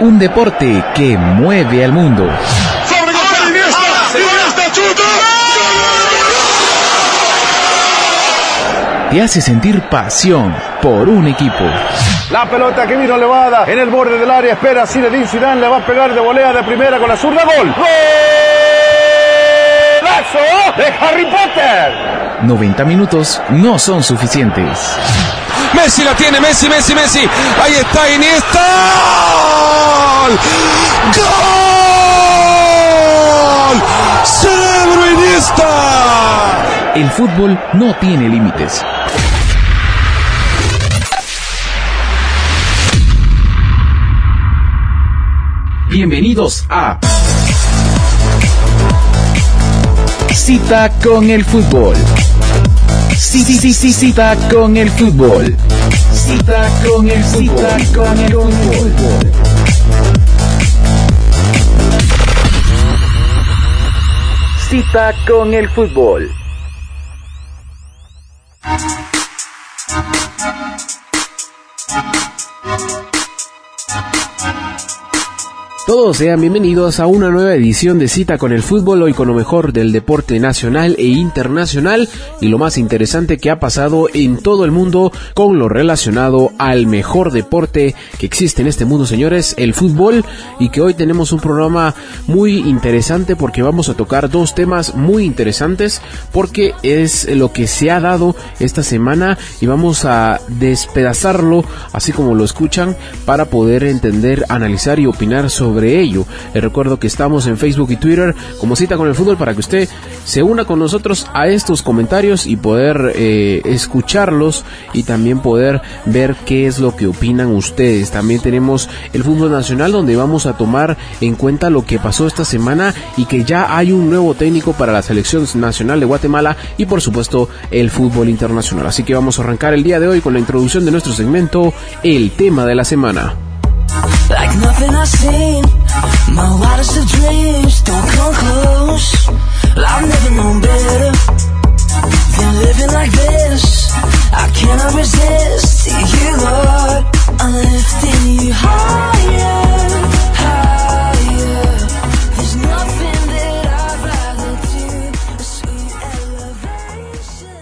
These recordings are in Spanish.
Un deporte que mueve al mundo. Te hace sentir pasión por un equipo. La pelota que vino elevada en el borde del área. Espera Zinedine Zidane. Le va a pegar de volea de primera con la zurda. Gol. ¡Golazo de Harry Potter! 90 minutos no son suficientes. Messi la tiene, Messi, Messi, Messi. Ahí está Iniesta. ¡Gol! ¡Cerebro Iniesta! El fútbol no tiene límites. Bienvenidos a Cita con el fútbol. Sí, sí, sí, sí, cita con el fútbol. Cita con el cita con el fútbol. Cita con el fútbol. Todos sean bienvenidos a una nueva edición de Cita con el Fútbol, hoy con lo mejor del deporte nacional e internacional y lo más interesante que ha pasado en todo el mundo con lo relacionado al mejor deporte que existe en este mundo, señores, el fútbol, y que hoy tenemos un programa muy interesante porque vamos a tocar dos temas muy interesantes porque es lo que se ha dado esta semana y vamos a despedazarlo, así como lo escuchan, para poder entender, analizar y opinar sobre ello. Les recuerdo que estamos en Facebook y Twitter como cita con el fútbol para que usted se una con nosotros a estos comentarios y poder eh, escucharlos y también poder ver qué es lo que opinan ustedes. También tenemos el fútbol nacional donde vamos a tomar en cuenta lo que pasó esta semana y que ya hay un nuevo técnico para la selección nacional de Guatemala y por supuesto el fútbol internacional. Así que vamos a arrancar el día de hoy con la introducción de nuestro segmento, el tema de la semana. Like nothing I've seen. My wildest of dreams don't come close. I've never known better Than living like this. I cannot resist you, Lord. I'm lifting you higher, higher. There's nothing that I'd rather do. Elevation.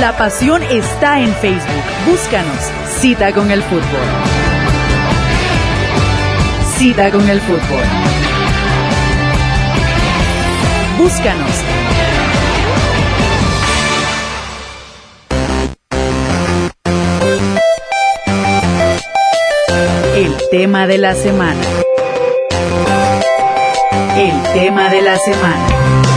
La pasión está en Facebook. Búscanos. Cita con el fútbol. Cita con el fútbol. Búscanos. El tema de la semana. El tema de la semana.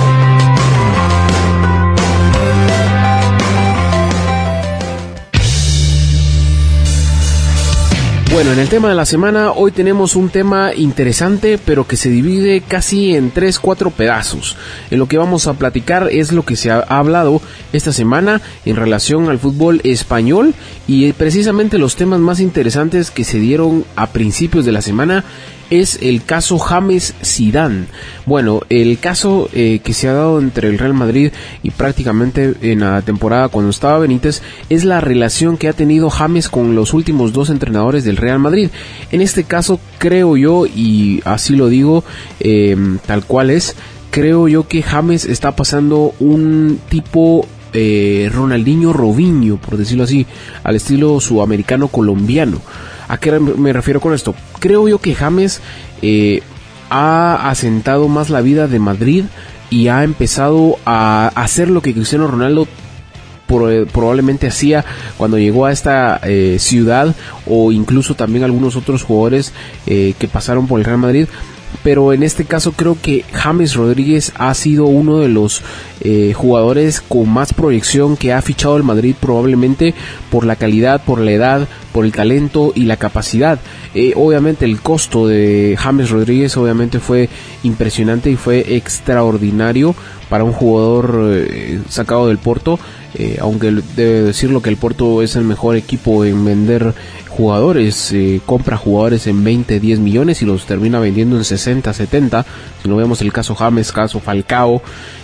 Bueno, en el tema de la semana hoy tenemos un tema interesante pero que se divide casi en tres, cuatro pedazos. En lo que vamos a platicar es lo que se ha hablado esta semana en relación al fútbol español y precisamente los temas más interesantes que se dieron a principios de la semana es el caso James Zidane. Bueno, el caso eh, que se ha dado entre el Real Madrid y prácticamente en la temporada cuando estaba Benítez es la relación que ha tenido James con los últimos dos entrenadores del Real Madrid. En este caso creo yo y así lo digo em, tal cual es. Creo yo que James está pasando un tipo eh, Ronaldinho Robinho, por decirlo así, al estilo sudamericano colombiano. ¿A qué me refiero con esto? Creo yo que James eh, ha asentado más la vida de Madrid y ha empezado a hacer lo que Cristiano Ronaldo probablemente hacía cuando llegó a esta eh, ciudad o incluso también algunos otros jugadores eh, que pasaron por el Real Madrid pero en este caso creo que James Rodríguez ha sido uno de los eh, jugadores con más proyección que ha fichado el Madrid probablemente por la calidad, por la edad, por el talento y la capacidad. Eh, obviamente el costo de James Rodríguez obviamente fue impresionante y fue extraordinario para un jugador eh, sacado del Porto, eh, aunque debe decirlo que el Porto es el mejor equipo en vender jugadores, eh, compra jugadores en 20, 10 millones y los termina vendiendo en 60, 70. Si no vemos el caso James, caso Falcao,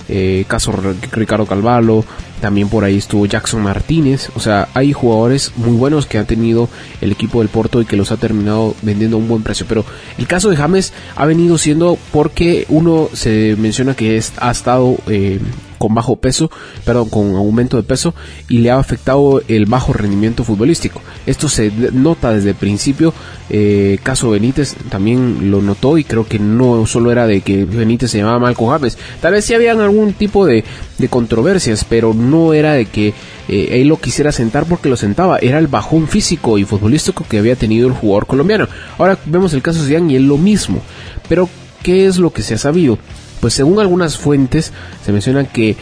eh, caso Ricardo Calvalo, también por ahí estuvo Jackson Martínez. O sea, hay jugadores muy buenos que ha tenido el equipo del Porto y que los ha terminado vendiendo a un buen precio. Pero el caso de James ha venido siendo porque uno se menciona que ha estado eh, con bajo peso, perdón, con aumento de peso y le ha afectado el bajo rendimiento futbolístico. Esto se nota desde el principio. Eh, caso Benítez también lo notó y creo que no solo era de que Benítez se llamaba Malco James. Tal vez sí habían algún tipo de, controversias, pero no era de que eh, él lo quisiera sentar porque lo sentaba. Era el bajón físico y futbolístico que había tenido el jugador colombiano. Ahora vemos el caso de Zidane y es lo mismo. Pero, ¿qué es lo que se ha sabido? Pues según algunas fuentes se menciona que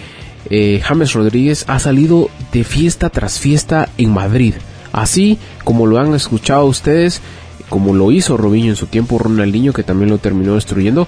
eh, James Rodríguez ha salido de fiesta tras fiesta en Madrid. Así como lo han escuchado ustedes, como lo hizo Robinho en su tiempo, Ronaldinho que también lo terminó destruyendo.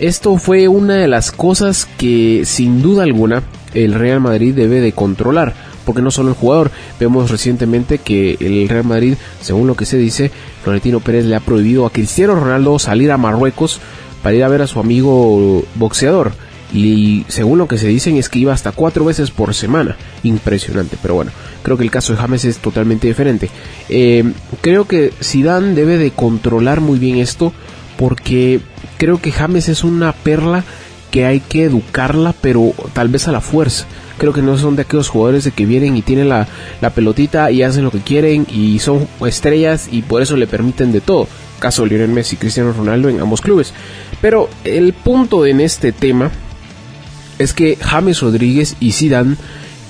Esto fue una de las cosas que sin duda alguna el Real Madrid debe de controlar, porque no solo el jugador, vemos recientemente que el Real Madrid, según lo que se dice, Florentino Pérez le ha prohibido a Cristiano Ronaldo salir a Marruecos para ir a ver a su amigo boxeador. Y según lo que se dicen es que iba hasta cuatro veces por semana. Impresionante. Pero bueno, creo que el caso de James es totalmente diferente. Eh, creo que Zidane debe de controlar muy bien esto. Porque creo que James es una perla que hay que educarla, pero tal vez a la fuerza. Creo que no son de aquellos jugadores de que vienen y tienen la, la pelotita y hacen lo que quieren y son estrellas y por eso le permiten de todo caso Lionel Messi y Cristiano Ronaldo en ambos clubes. Pero el punto en este tema es que James Rodríguez y Zidane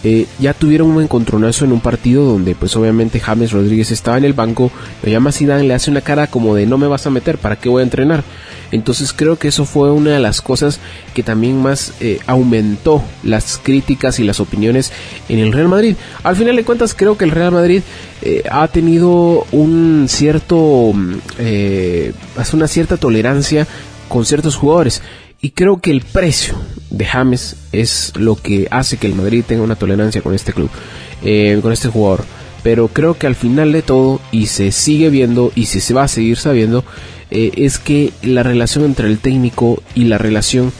eh, ya tuvieron un encontronazo en un partido donde pues obviamente James Rodríguez estaba en el banco, lo llama Zidane, le hace una cara como de no me vas a meter, ¿para qué voy a entrenar? Entonces creo que eso fue una de las cosas que también más eh, aumentó las críticas y las opiniones en el Real Madrid. Al final de cuentas creo que el Real Madrid eh, ha tenido un cierto, eh, una cierta tolerancia con ciertos jugadores. Y creo que el precio de James es lo que hace que el Madrid tenga una tolerancia con este club, con este jugador. Pero creo que al final de todo, y se sigue viendo, y se va a seguir sabiendo, eh, es que la relación entre el técnico y la relación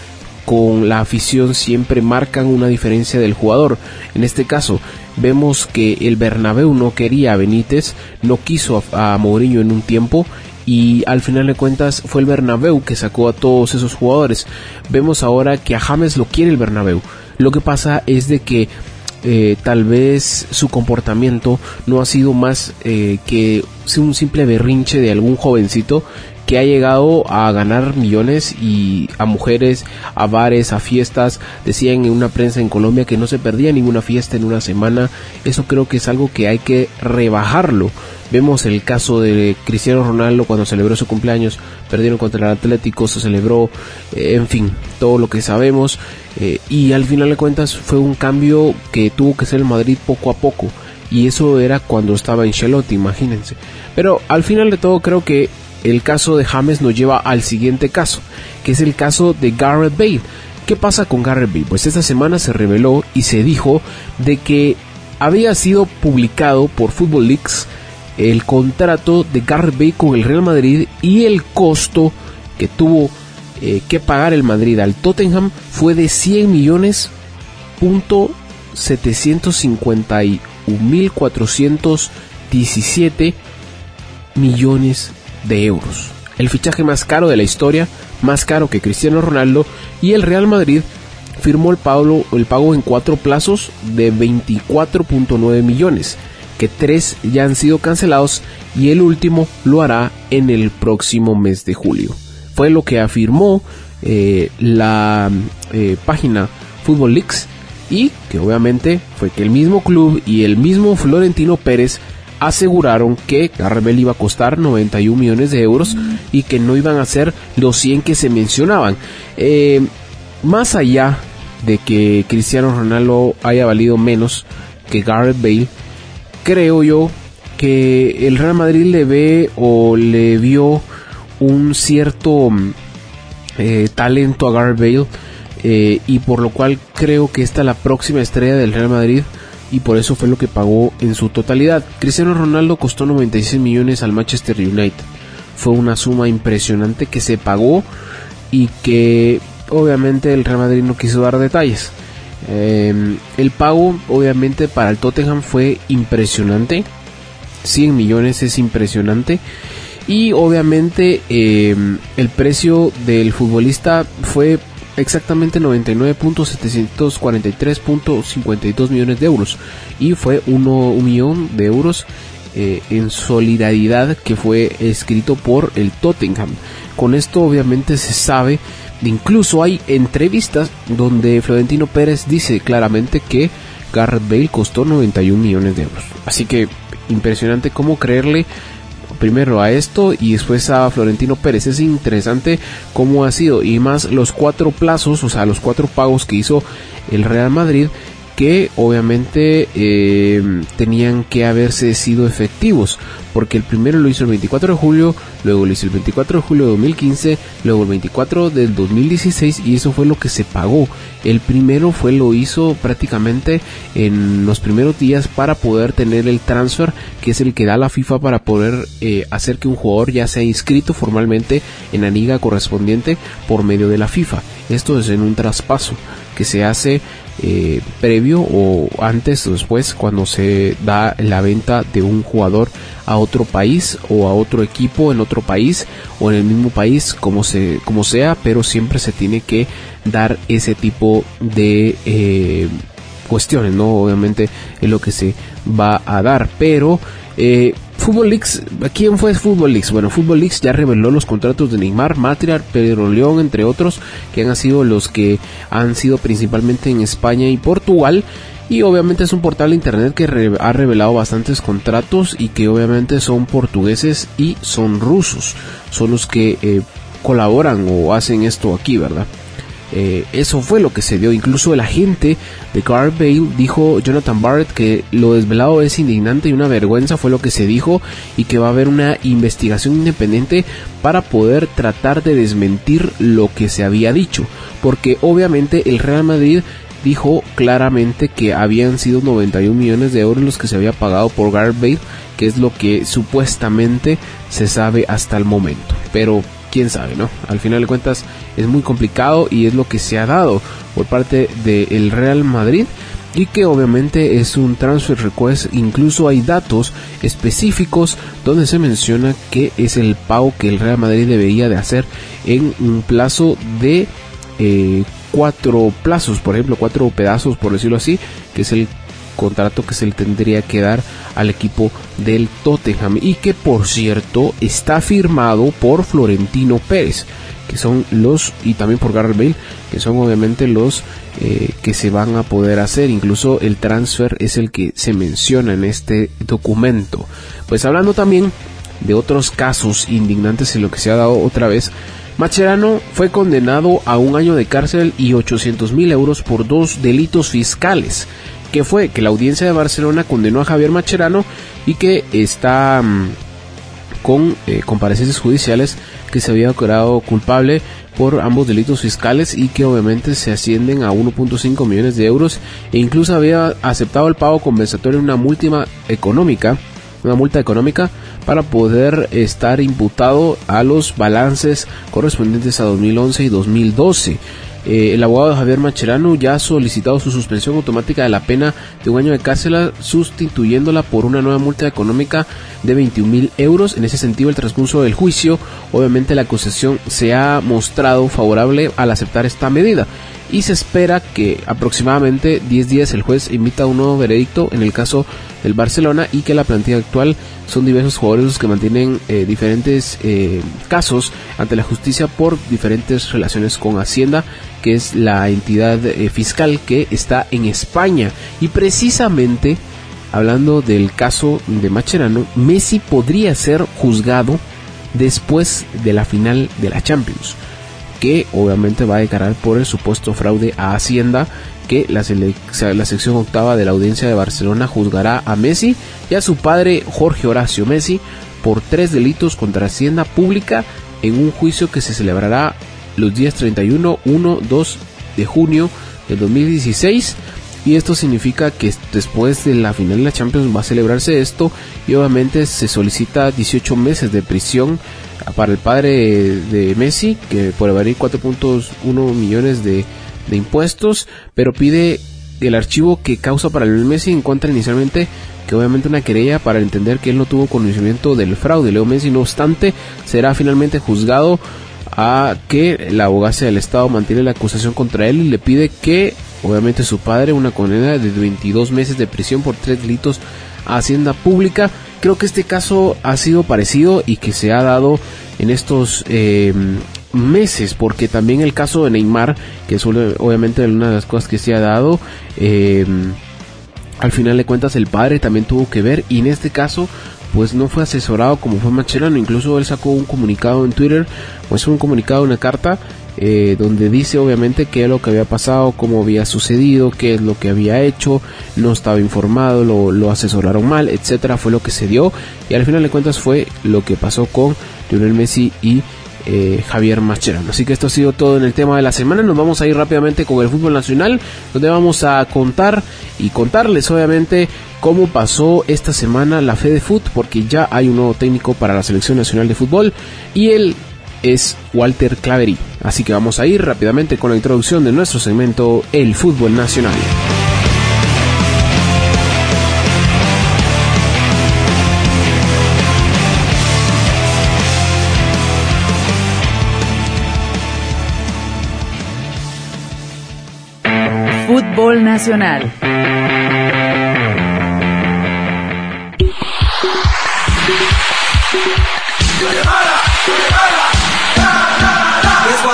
con la afición siempre marcan una diferencia del jugador. En este caso, vemos que el Bernabéu no quería a Benítez, no quiso a, Mourinho en un tiempo y al final de cuentas fue el Bernabéu que sacó a todos esos jugadores. Vemos ahora que a James lo quiere el Bernabéu. Lo que pasa es de que eh, tal vez su comportamiento no ha sido más eh, que un simple berrinche de algún jovencito que ha llegado a ganar millones y a mujeres, a bares, a fiestas. Decían en una prensa en Colombia que no se perdía ninguna fiesta en una semana. Eso creo que es algo que hay que rebajarlo. Vemos el caso de Cristiano Ronaldo cuando celebró su cumpleaños, perdieron contra el Atlético, se celebró, eh, en fin, todo lo que sabemos. Eh, y al final de cuentas fue un cambio que tuvo que ser el Madrid poco a poco. Y eso era cuando estaba en Chelotti, imagínense. Pero al final de todo creo que el caso de James nos lleva al siguiente caso, que es el caso de Garrett Bale. ¿Qué pasa con Garrett Bale? Pues esta semana se reveló y se dijo de que había sido publicado por Football Leaks el contrato de Garrett Bale con el Real Madrid y el costo que tuvo eh, que pagar el Madrid al Tottenham fue de 100 millones punto 751.417 millones de euros. El fichaje más caro de la historia, más caro que Cristiano Ronaldo, y el Real Madrid firmó el pago, el pago en cuatro plazos de 24.9 millones, que tres ya han sido cancelados y el último lo hará en el próximo mes de julio. Fue lo que afirmó eh, la eh, página Football Leaks y que obviamente fue que el mismo club y el mismo Florentino Pérez aseguraron que Garrebel iba a costar 91 millones de euros y que no iban a ser los 100 que se mencionaban. Eh, más allá de que Cristiano Ronaldo haya valido menos que Gareth Bale, creo yo que el Real Madrid le ve o le vio un cierto eh, talento a Gareth Bale eh, y por lo cual creo que esta es la próxima estrella del Real Madrid y por eso fue lo que pagó en su totalidad. Cristiano Ronaldo costó 96 millones al Manchester United. Fue una suma impresionante que se pagó y que obviamente el Real Madrid no quiso dar detalles. Em, el pago obviamente para el Tottenham fue impresionante. 100 millones es impresionante. Y obviamente em, el precio del futbolista fue exactamente 99.743.52 millones de euros. Y fue uno, un millón de euros eh, en solidaridad que fue escrito por el Tottenham. Con esto obviamente se sabe Incluso hay entrevistas donde Florentino Pérez dice claramente que Garrett Bale costó 91 millones de euros. Así que impresionante cómo creerle primero a esto y después a Florentino Pérez. Es interesante cómo ha sido y más los cuatro plazos, o sea, los cuatro pagos que hizo el Real Madrid que obviamente eh, tenían que haberse sido efectivos, porque el primero lo hizo el 24 de julio, luego lo hizo el 24 de julio de 2015, luego el 24 del 2016 y eso fue lo que se pagó. El primero fue lo hizo prácticamente en los primeros días para poder tener el transfer, que es el que da la FIFA para poder eh, hacer que un jugador ya sea inscrito formalmente en la liga correspondiente por medio de la FIFA. Esto es en un traspaso que se hace eh, previo o antes o después cuando se da la venta de un jugador a otro país o a otro equipo en otro país o en el mismo país como se como sea pero siempre se tiene que dar ese tipo de eh, cuestiones no obviamente es lo que se va a dar pero eh, Fútbol Leaks, ¿quién fue Fútbol Leaks? Bueno, Fútbol Leaks ya reveló los contratos de Neymar, Matriar, Pedro León, entre otros, que han sido los que han sido principalmente en España y Portugal. Y obviamente es un portal de internet que ha revelado bastantes contratos y que obviamente son portugueses y son rusos. Son los que eh, colaboran o hacen esto aquí, ¿verdad? Eh, eso fue lo que se dio. Incluso el agente de Garth Bale dijo, Jonathan Barrett, que lo desvelado es indignante y una vergüenza fue lo que se dijo y que va a haber una investigación independiente para poder tratar de desmentir lo que se había dicho. Porque obviamente el Real Madrid dijo claramente que habían sido 91 millones de euros los que se había pagado por Bale, que es lo que supuestamente se sabe hasta el momento. Pero quién sabe, ¿no? Al final de cuentas es muy complicado y es lo que se ha dado por parte del Real Madrid y que obviamente es un transfer request, incluso hay datos específicos donde se menciona que es el pago que el Real Madrid debería de hacer en un plazo de eh, cuatro plazos, por ejemplo, cuatro pedazos, por decirlo así, que es el contrato que se le tendría que dar al equipo del Tottenham y que por cierto está firmado por Florentino Pérez que son los y también por Garrett Bale que son obviamente los eh, que se van a poder hacer. Incluso el transfer es el que se menciona en este documento. Pues hablando también de otros casos indignantes en lo que se ha dado otra vez Macherano fue condenado a un año de cárcel y 800 mil euros por dos delitos fiscales que fue que la audiencia de Barcelona condenó a Javier Macherano y que está mm, con eh, comparecencias judiciales que se había declarado culpable por ambos delitos fiscales y que obviamente se ascienden a 1.5 millones de euros e incluso había aceptado el pago compensatorio en una multa económica, una multa económica para poder estar imputado a los balances correspondientes a 2011 y 2012. Eh, el abogado Javier Macherano ya ha solicitado su suspensión automática de la pena de un año de cárcel, sustituyéndola por una nueva multa económica de 21 mil euros. En ese sentido, el transcurso del juicio, obviamente la acusación se ha mostrado favorable al aceptar esta medida y se espera que aproximadamente 10 días el juez emita un nuevo veredicto en el caso del Barcelona y que la plantilla actual son diversos jugadores los que mantienen eh, diferentes eh, casos ante la justicia por diferentes relaciones con Hacienda que es la entidad eh, fiscal que está en España. Y precisamente, hablando del caso de Macherano, Messi podría ser juzgado después de la final de la Champions, que obviamente va a declarar por el supuesto fraude a Hacienda, que la, la sección octava de la audiencia de Barcelona juzgará a Messi y a su padre Jorge Horacio Messi por tres delitos contra Hacienda Pública en un juicio que se celebrará los días 31, 1, 2 de junio del 2016 y esto significa que después de la final de la Champions va a celebrarse esto y obviamente se solicita 18 meses de prisión para el padre de Messi que por evadir 4.1 millones de, de impuestos pero pide el archivo que causa para el Messi encuentra inicialmente que obviamente una querella para entender que él no tuvo conocimiento del fraude. Leo Messi, no obstante, será finalmente juzgado a que la abogacía del Estado mantiene la acusación contra él y le pide que, obviamente, su padre una condena de 22 meses de prisión por tres delitos a Hacienda Pública. Creo que este caso ha sido parecido y que se ha dado en estos eh, meses, porque también el caso de Neymar, que es obviamente una de las cosas que se ha dado, eh, al final de cuentas el padre también tuvo que ver y en este caso pues no fue asesorado como fue Machelano, incluso él sacó un comunicado en Twitter, pues un comunicado, una carta, eh, donde dice obviamente qué es lo que había pasado, cómo había sucedido, qué es lo que había hecho, no estaba informado, lo, asesoraron mal, etcétera, fue lo que se dio y al final de cuentas fue lo que pasó con Lionel Messi y eh, Javier Mascherano. Así que esto ha sido todo en el tema de la semana. Nos vamos a ir rápidamente con el fútbol nacional, donde vamos a contar y contarles obviamente cómo pasó esta semana la Fede Foot, porque ya hay un nuevo técnico para la selección nacional de fútbol y él es Walter Claverí. Así que vamos a ir rápidamente con la introducción de nuestro segmento El fútbol nacional. Fútbol Nacional.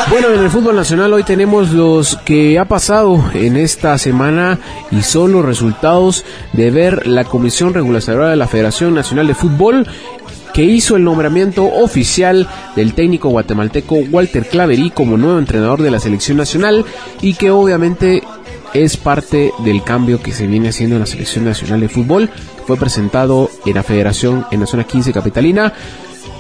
Bueno, en el fútbol nacional hoy tenemos los que ha pasado en esta semana y son los resultados de ver la Comisión Reguladora de la Federación Nacional de Fútbol que hizo el nombramiento oficial del técnico guatemalteco Walter Claverí como nuevo entrenador de la selección nacional y que obviamente es parte del cambio que se viene haciendo en la selección nacional de fútbol. Fue presentado en la federación en la zona 15 capitalina.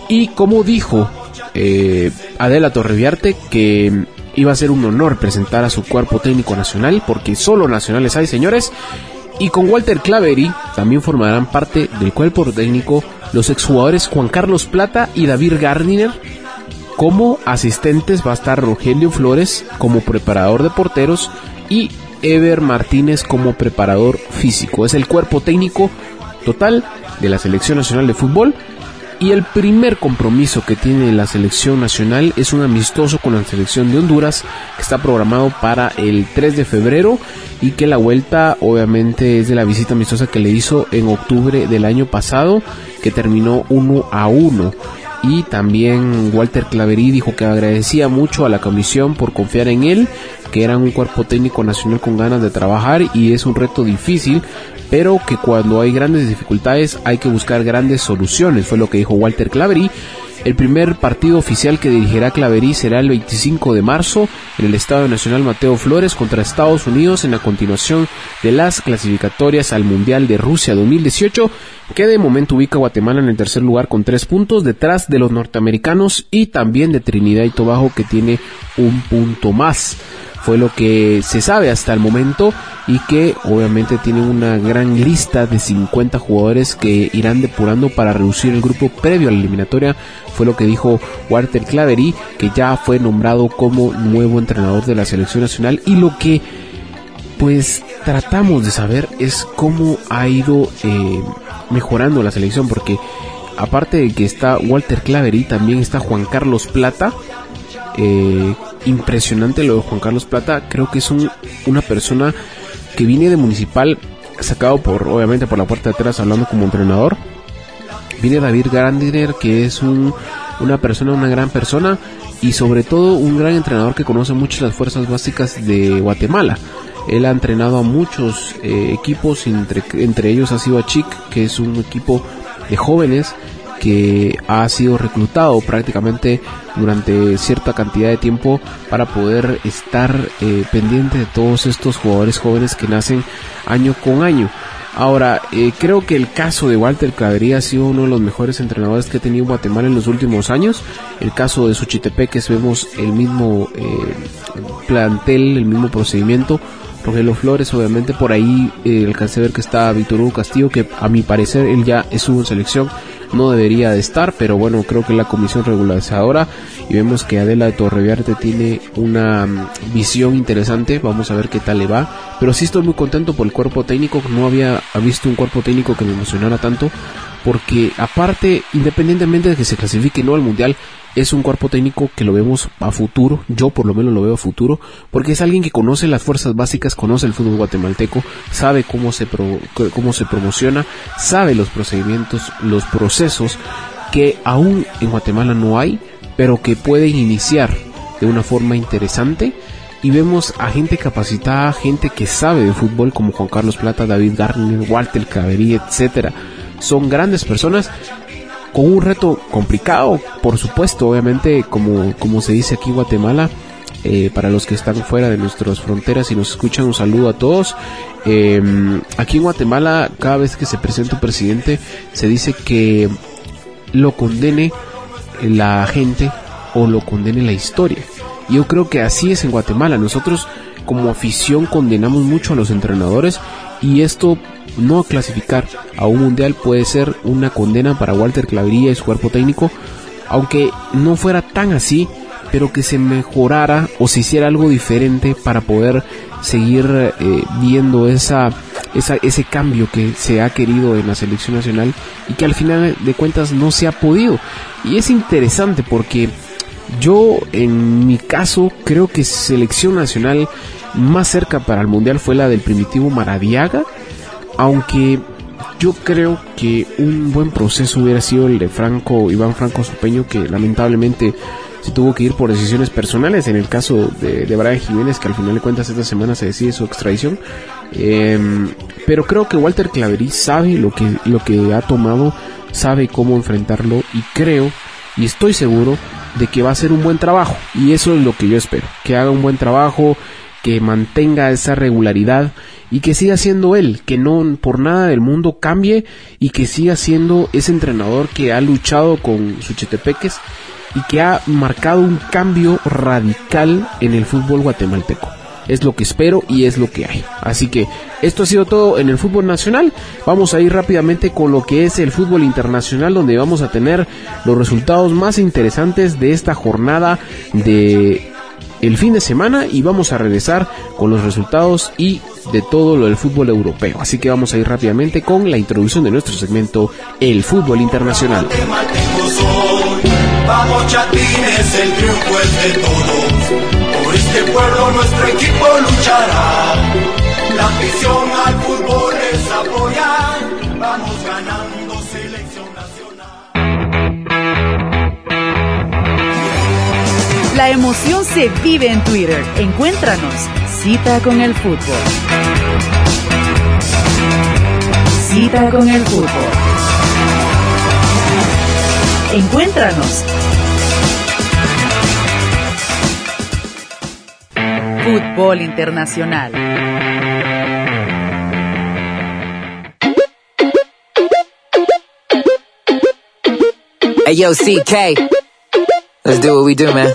Y como dijo eh, Adela Torreviarte, que iba a ser un honor presentar a su cuerpo técnico nacional, porque solo nacionales hay, señores. Y con Walter Clavery también formarán parte del cuerpo técnico los exjugadores Juan Carlos Plata y David Gardiner. Como asistentes va a estar Rogelio Flores como preparador de porteros y Ever Martínez como preparador físico. Es el cuerpo técnico total de la Selección Nacional de Fútbol. Y el primer compromiso que tiene la selección nacional es un amistoso con la selección de Honduras que está programado para el 3 de febrero y que la vuelta obviamente es de la visita amistosa que le hizo en octubre del año pasado que terminó 1 a 1 y también Walter Claverí dijo que agradecía mucho a la comisión por confiar en él, que era un cuerpo técnico nacional con ganas de trabajar y es un reto difícil, pero que cuando hay grandes dificultades hay que buscar grandes soluciones, fue lo que dijo Walter Claverí. El primer partido oficial que dirigirá Claverí será el 25 de marzo en el Estadio Nacional Mateo Flores contra Estados Unidos en la continuación de las clasificatorias al Mundial de Rusia 2018, que de momento ubica a Guatemala en el tercer lugar con tres puntos detrás de los norteamericanos y también de Trinidad y Tobago que tiene un punto más fue lo que se sabe hasta el momento y que obviamente tienen una gran lista de 50 jugadores que irán depurando para reducir el grupo previo a la eliminatoria fue lo que dijo Walter Clavery que ya fue nombrado como nuevo entrenador de la selección nacional. Y lo que pues tratamos de saber es cómo ha ido eh, mejorando la selección porque aparte de que está Walter Clavery también está Juan Carlos Plata eh, impresionante lo de Juan Carlos Plata. Creo que es un, una persona que viene de Municipal, sacado por, obviamente, por la puerta de atrás, hablando como entrenador. Viene David Grandiner, que es un, una persona, una gran persona, y sobre todo un gran entrenador que conoce mucho las fuerzas básicas de Guatemala. Él ha entrenado a muchos eh, equipos, entre, entre ellos ha sido a Chic, que es un equipo de jóvenes que ha sido reclutado prácticamente durante cierta cantidad de tiempo para poder estar eh, pendiente de todos estos jugadores jóvenes que nacen año con año. Ahora, eh, creo que el caso de Walter Clavería ha sido uno de los mejores entrenadores que ha tenido Guatemala en los últimos años. El caso de Suchitepeques vemos el mismo eh, plantel, el mismo procedimiento. Rogelio Flores, obviamente por ahí eh, alcancé a ver que está Víctor Hugo Castillo, que a mi parecer él ya estuvo en selección, no debería de estar, pero bueno, creo que la comisión regularizadora y vemos que Adela de Torreviarte tiene una mm, visión interesante, vamos a ver qué tal le va, pero sí estoy muy contento por el cuerpo técnico, no había visto un cuerpo técnico que me emocionara tanto, porque aparte, independientemente de que se clasifique no al mundial, es un cuerpo técnico que lo vemos a futuro, yo por lo menos lo veo a futuro, porque es alguien que conoce las fuerzas básicas, conoce el fútbol guatemalteco, sabe cómo se, cómo se promociona, sabe los procedimientos, los procesos que aún en Guatemala no hay, pero que pueden iniciar de una forma interesante y vemos a gente capacitada, gente que sabe de fútbol como Juan Carlos Plata, David Garner, Walter Caverí, etcétera. Son grandes personas con un reto complicado, por supuesto, obviamente, como, como se dice aquí en Guatemala, eh, para los que están fuera de nuestras fronteras y nos escuchan, un saludo a todos. Em, aquí en Guatemala, cada vez que se presenta un presidente, se dice que lo condene la gente o lo condene la historia. Yo creo que así es en Guatemala. Nosotros como afición condenamos mucho a los entrenadores y esto no clasificar a un mundial puede ser una condena para Walter Clavería y su cuerpo técnico, aunque no fuera tan así, pero que se mejorara o se hiciera algo diferente para poder seguir eh, viendo esa, esa, ese cambio que se ha querido en la selección nacional y que al final de cuentas no se ha podido. Y es interesante porque yo en mi caso creo que selección nacional más cerca para el mundial fue la del primitivo Maradiaga aunque yo creo que un buen proceso hubiera sido el de Franco, Iván Franco Sopeño, que lamentablemente se tuvo que ir por decisiones personales en el caso de, de Brian Jiménez, que al final de cuentas esta semana se decide su extradición. Em, pero creo que Walter Claverí sabe lo que, lo que ha tomado, sabe cómo enfrentarlo y creo y estoy seguro de que va a hacer un buen trabajo. Y eso es lo que yo espero, que haga un buen trabajo, que mantenga esa regularidad y que siga siendo él, que no por nada del mundo cambie y que siga siendo ese entrenador que ha luchado con Suchetepeques y que ha marcado un cambio radical en el fútbol guatemalteco. Es lo que espero y es lo que hay. Así que esto ha sido todo en el fútbol nacional. Vamos a ir rápidamente con lo que es el fútbol internacional, donde vamos a tener los resultados más interesantes de esta jornada de el fin de semana y vamos a regresar con los resultados y de todo lo del fútbol europeo. Así que vamos a ir rápidamente con la introducción de nuestro segmento El fútbol internacional. El. Este pueblo nuestro equipo luchará. La afición al fútbol es apoyar. Vamos ganando selección nacional. La emoción se vive en Twitter. Encuéntranos Cita con el fútbol. Cita con el fútbol. Encuéntranos. Fútbol Internacional. Hey yo, CK. Let's do what we do, man.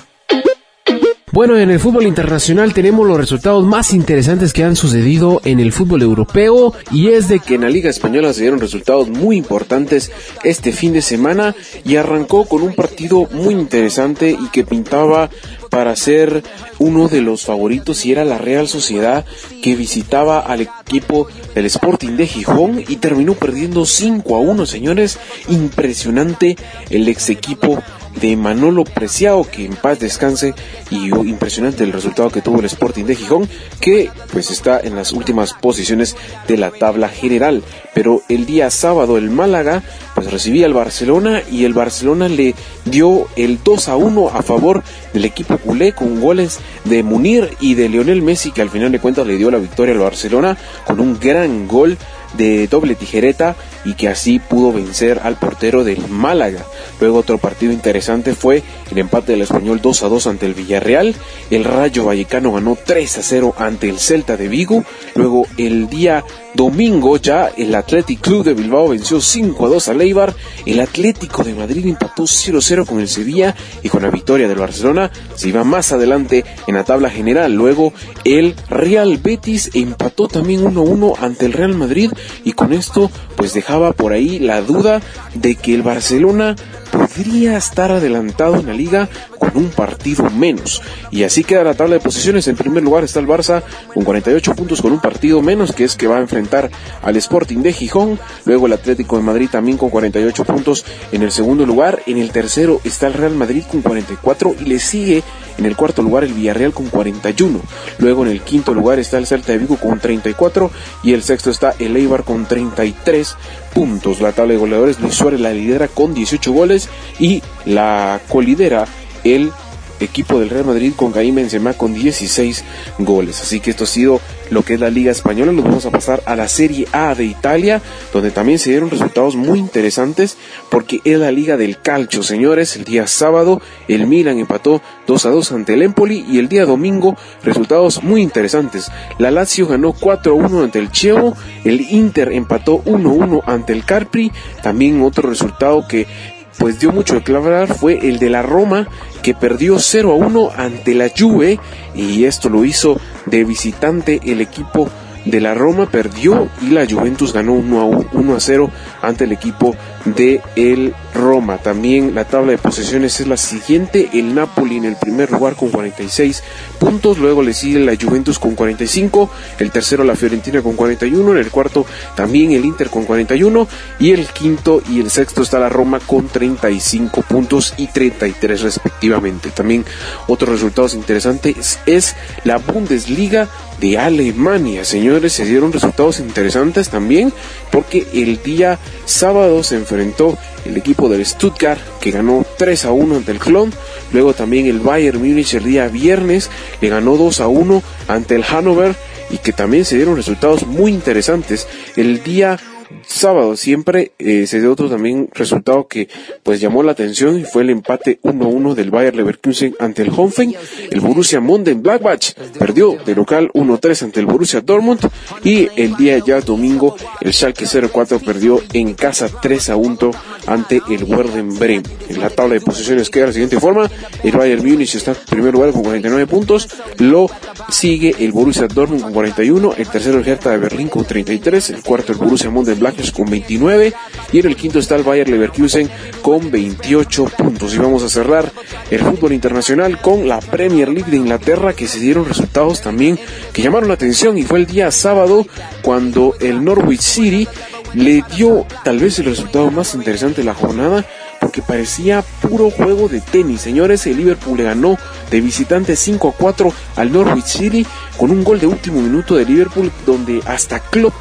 Bueno, en el fútbol internacional tenemos los resultados más interesantes que han sucedido en el fútbol europeo y es de que en la Liga Española se dieron resultados muy importantes este fin de semana y arrancó con un partido muy interesante y que pintaba para ser uno de los favoritos y era la Real Sociedad que visitaba al equipo del Sporting de Gijón y terminó perdiendo 5 a 1, señores. Impresionante el ex equipo de Manolo Preciado, que en paz descanse, y impresionante el resultado que tuvo el Sporting de Gijón, que pues está en las últimas posiciones de la tabla general. Pero el día sábado el Málaga pues recibía al Barcelona y el Barcelona le dio el 2 a 1 a favor del equipo culé con goles de Munir y de Lionel Messi, que al final de cuentas le dio la victoria al Barcelona con un gran gol de doble tijereta y que así pudo vencer al portero del Málaga. Luego otro partido interesante fue el empate del español 2 a 2 ante el Villarreal. El Rayo Vallecano ganó 3 a 0 ante el Celta de Vigo. Luego el día domingo ya el Athletic Club de Bilbao venció 5 a 2 a Leibar. El Atlético de Madrid empató 0 a 0 con el Sevilla y con la victoria del Barcelona se iba más adelante en la tabla general. Luego el Real Betis empató también 1 a 1 ante el Real Madrid y con esto pues por ahí la duda de que el Barcelona podría estar adelantado en la liga con un partido menos. Y así queda la tabla de posiciones. En primer lugar está el Barça con 48 puntos con un partido menos, que es que va a enfrentar al Sporting de Gijón. Luego el Atlético de Madrid también con 48 puntos en el segundo lugar. En el tercero está el Real Madrid con 44 y le sigue en el cuarto lugar el Villarreal con 41. Luego en el quinto lugar está el Celta de Vigo con 34 y el sexto está el Eibar con 33 puntos. La tabla de goleadores Luis Suárez la lidera con 18 goles y la colidera el equipo del Real Madrid con Karim Benzema con 16 goles. Así que esto ha sido lo que es la Liga Española. Nos vamos a pasar a la Serie A de Italia, donde también se dieron resultados muy interesantes porque es la Liga del Calcio, señores. El día sábado el Milan empató 2 a 2 ante el Empoli y el día domingo resultados muy interesantes. La Lazio ganó 4 a 1 ante el Chievo, el Inter empató 1 a 1 ante el Carpri, también otro resultado que pues dio mucho de clavar fue el de la Roma que perdió 0 a 1 ante la Juve y esto lo hizo de visitante el equipo de la Roma perdió y la Juventus ganó 1 a, 1 a 0 ante el equipo de el Roma. También la tabla de posesiones es la siguiente, el Napoli en el primer lugar con 46 puntos, luego le sigue la Juventus con 45, el tercero la Fiorentina con 41, en el cuarto también el Inter con 41 y el quinto y el sexto está la Roma con 35 puntos y 33 respectivamente. También otros resultados interesantes es la Bundesliga de Alemania, señores, se dieron resultados interesantes también porque el día sábado se enfrentó el equipo del Stuttgart que ganó 3 a 1 ante el Clon. Luego también el Bayern Múnich el día viernes le ganó 2 a 1 ante el Hannover y que también se dieron resultados muy interesantes. El día sábado siempre eh, se dio otro también resultado que pues llamó la atención y fue el empate 1-1 del Bayer Leverkusen ante el Hoffenheim. El Borussia Blackbach perdió de local 1-3 ante el Borussia Dortmund y el día ya domingo el Schalke 04 perdió en casa 3-1 ante el Werder Bremen. En la tabla de posiciones queda de la siguiente forma, el Bayern Múnich está en primer lugar con 49 puntos, lo sigue el Borussia Dortmund con 41, el tercero el Hertha de Berlín con 33, el cuarto el Borussia Mönchengladbach con 29 y en el quinto está el Bayer Leverkusen con 28 puntos. Y vamos a cerrar el fútbol internacional con la Premier League de Inglaterra que se dieron resultados también que llamaron la atención. Y fue el día sábado cuando el Norwich City le dio tal vez el resultado más interesante de la jornada porque parecía puro juego de tenis. Señores, el Liverpool le ganó de visitante 5 a 4 al Norwich City con un gol de último minuto de Liverpool donde hasta Klopp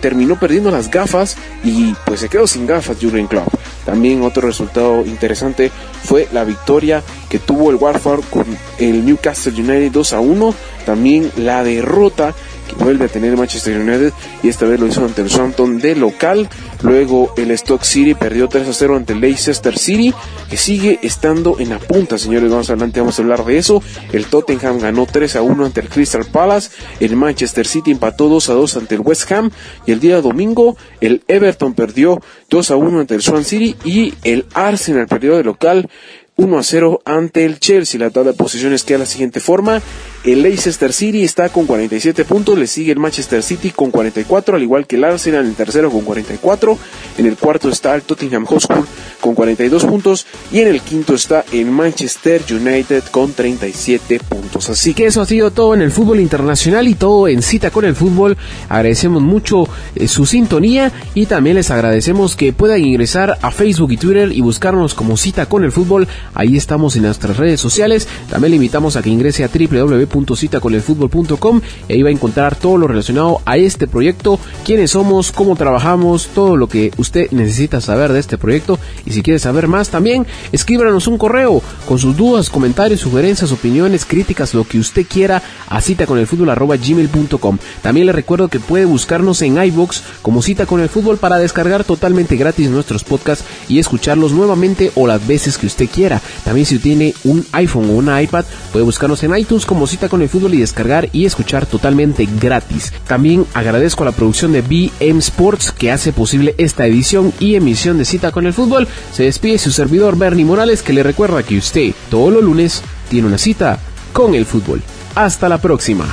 terminó perdiendo las gafas y pues se quedó sin gafas Jurgen Klopp. También otro resultado interesante fue la victoria que tuvo el Watford con el Newcastle United 2 a 1. También la derrota vuelve a tener Manchester United y esta vez lo hizo ante el Southampton de local. Luego el Stock City perdió 3 a 0 ante el Leicester City, que sigue estando en la punta, señores. Vamos adelante, vamos a hablar de eso. El Tottenham ganó 3 a 1 ante el Crystal Palace. El Manchester City empató 2 a 2 ante el West Ham. Y el día domingo el Everton perdió 2 a 1 ante el Swan City y el Arsenal perdió de local 1 a 0 ante el Chelsea. La tabla de posiciones queda de la siguiente forma. El Leicester City está con 47 puntos, le sigue el Manchester City con 44, al igual que el Arsenal en el tercero con 44. En el cuarto está el Tottenham Hotspur con 42 puntos y en el quinto está el Manchester United con 37 puntos. Así que eso ha sido todo en el fútbol internacional y todo en cita con el fútbol. Agradecemos mucho eh, su sintonía y también les agradecemos que puedan ingresar a Facebook y Twitter y buscarnos como cita con el fútbol. Ahí estamos en nuestras redes sociales. También le invitamos a que ingrese a www www.citaconelfutbol.com y ahí va a encontrar todo lo relacionado a este proyecto, quiénes somos, cómo trabajamos, todo lo que usted necesita saber de este proyecto y si quiere saber más también, escríbanos un correo con sus dudas, comentarios, sugerencias, opiniones, críticas, lo que usted quiera a citaconelfutbol.gmail.com. También le recuerdo que puede buscarnos en iBox como Cita con el Fútbol para descargar totalmente gratis nuestros podcasts y escucharlos nuevamente o las veces que usted quiera. También si tiene un iPhone o una iPad, puede buscarnos en iTunes como Cita con el Fútbol y descargar y escuchar totalmente gratis. También agradezco a la producción de BM Sports que hace posible esta edición y emisión de Cita con el Fútbol. Se despide su servidor Bernie Morales que le recuerda que usted todos los lunes tiene una cita con el fútbol. Hasta la próxima.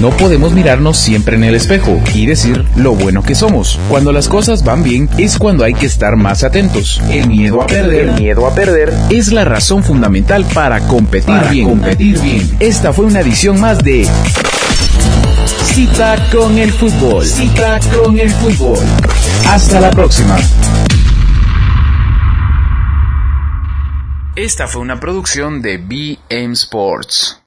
No podemos mirarnos siempre en el espejo y decir lo bueno que somos. Cuando las cosas van bien es cuando hay que estar más atentos. El miedo a perder, miedo a perder es la razón fundamental para competir bien. competir bien. Esta fue una edición más de Cita con el fútbol. Cita con el fútbol. Hasta la próxima. Esta fue una producción de BM Sports.